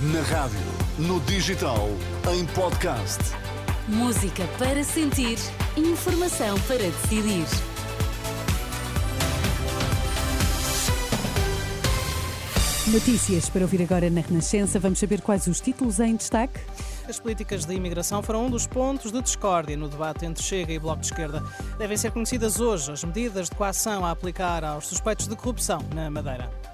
Na rádio, no digital, em podcast. Música para sentir, informação para decidir. Notícias para ouvir agora na Renascença. Vamos saber quais os títulos em destaque. As políticas de imigração foram um dos pontos de discórdia no debate entre Chega e Bloco de Esquerda. Devem ser conhecidas hoje as medidas de coação a aplicar aos suspeitos de corrupção na Madeira.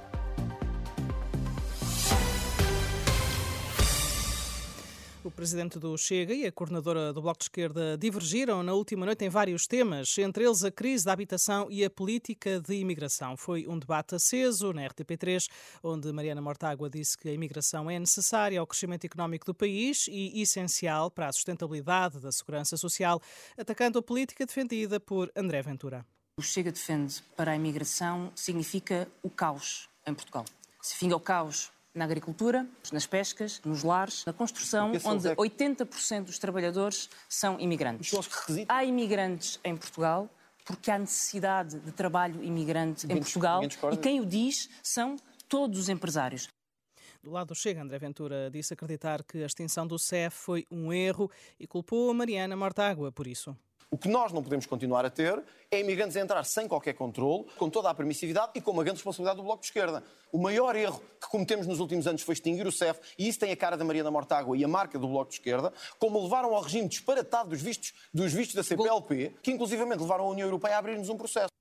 O presidente do Chega e a coordenadora do Bloco de Esquerda divergiram na última noite em vários temas, entre eles a crise da habitação e a política de imigração. Foi um debate aceso na RTP3, onde Mariana Mortágua disse que a imigração é necessária ao crescimento económico do país e essencial para a sustentabilidade da segurança social, atacando a política defendida por André Ventura. O Chega defende para a imigração significa o caos em Portugal. Se finga o caos na agricultura, nas pescas, nos lares, na construção, onde 80% dos trabalhadores são imigrantes. Há imigrantes em Portugal porque há necessidade de trabalho imigrante em Portugal e quem o diz são todos os empresários. Do lado do Chega, André Ventura disse acreditar que a extinção do CEF foi um erro e culpou a Mariana Mortágua por isso. O que nós não podemos continuar a ter é imigrantes a entrar sem qualquer controle, com toda a permissividade e com uma grande responsabilidade do Bloco de Esquerda. O maior erro que cometemos nos últimos anos foi extinguir o CEF, e isso tem a cara da Maria da Mortágua e a marca do Bloco de Esquerda, como levaram ao regime disparatado dos vistos, dos vistos da CPLP, que inclusivamente levaram a União Europeia a abrir-nos um processo.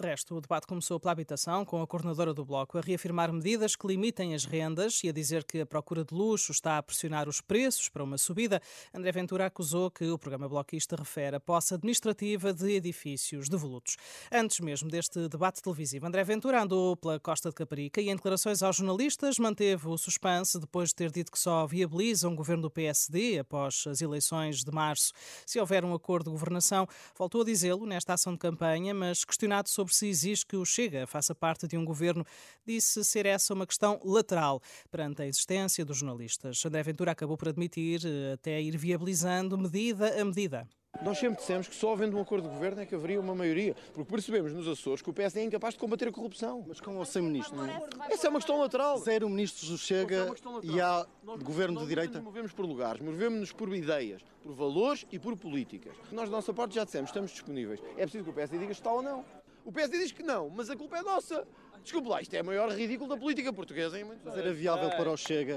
De resto, o debate começou pela habitação, com a coordenadora do Bloco a reafirmar medidas que limitem as rendas e a dizer que a procura de luxo está a pressionar os preços para uma subida. André Ventura acusou que o programa bloquista refere a posse administrativa de edifícios devolutos. Antes mesmo deste debate televisivo, André Ventura andou pela Costa de Caparica e, em declarações aos jornalistas, manteve o suspense depois de ter dito que só viabiliza um governo do PSD após as eleições de março. Se houver um acordo de governação, voltou a dizê-lo nesta ação de campanha, mas questionado sobre sobre se exige que o Chega faça parte de um governo, disse ser essa uma questão lateral perante a existência dos jornalistas. André Ventura acabou por admitir eh, até ir viabilizando medida a medida. Nós sempre dissemos que só havendo um acordo de governo é que haveria uma maioria, porque percebemos nos Açores que o PSD é incapaz de combater a corrupção. Mas com ou sem ministro? Não é? Essa é uma questão lateral. Zero ministros do Chega é e há nós, governo de direita? Nós movemos por lugares, movemos-nos por ideias, por valores e por políticas. Nós, da nossa parte, já dissemos, estamos disponíveis. É preciso que o PSD diga se está ou não. O PSD diz que não, mas a culpa é nossa. Desculpe lá, isto é o maior ridículo da política portuguesa. Hein? Mas era viável para o Chega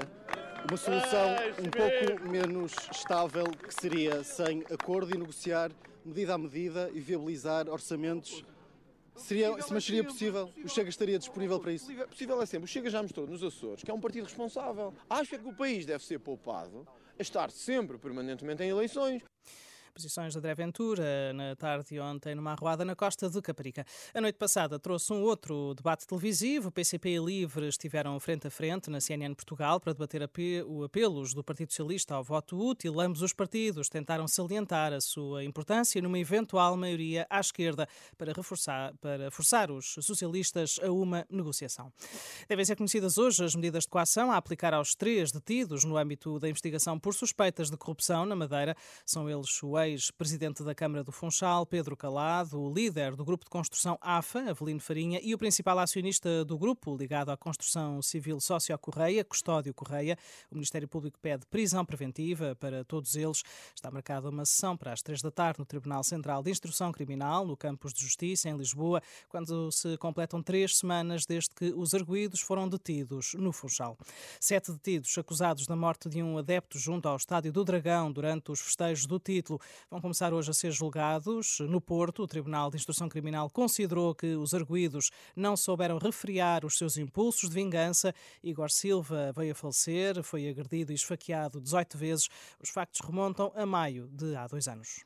uma solução um pouco menos estável, que seria sem acordo e negociar medida a medida e viabilizar orçamentos Seria, mas seria possível? O Chega estaria disponível para isso? Possível, possível é sempre. O Chega já mostrou nos Açores que é um partido responsável. Acho que o país deve ser poupado a estar sempre, permanentemente em eleições. Posições de André Ventura na tarde de ontem numa arruada na costa de Caparica. A noite passada trouxe um outro debate televisivo. O PCP e Livre estiveram frente a frente na CNN Portugal para debater o apelos do Partido Socialista ao voto útil. Ambos os partidos tentaram salientar a sua importância numa eventual maioria à esquerda para, reforçar, para forçar os socialistas a uma negociação. Devem ser conhecidas hoje as medidas de coação a aplicar aos três detidos no âmbito da investigação por suspeitas de corrupção na Madeira. São eles o ex-presidente da Câmara do Funchal, Pedro Calado, o líder do grupo de construção AFA, Avelino Farinha, e o principal acionista do grupo, ligado à construção civil Sócio Correia, Custódio Correia. O Ministério Público pede prisão preventiva para todos eles. Está marcada uma sessão para as três da tarde no Tribunal Central de Instrução Criminal, no Campus de Justiça, em Lisboa, quando se completam três semanas desde que os arguídos foram detidos no Funchal. Sete detidos acusados da morte de um adepto junto ao Estádio do Dragão durante os festejos do título vão começar hoje a ser julgados no Porto. O Tribunal de Instrução Criminal considerou que os arguídos não souberam refriar os seus impulsos de vingança. Igor Silva veio a falecer, foi agredido e esfaqueado 18 vezes. Os factos remontam a maio de há dois anos.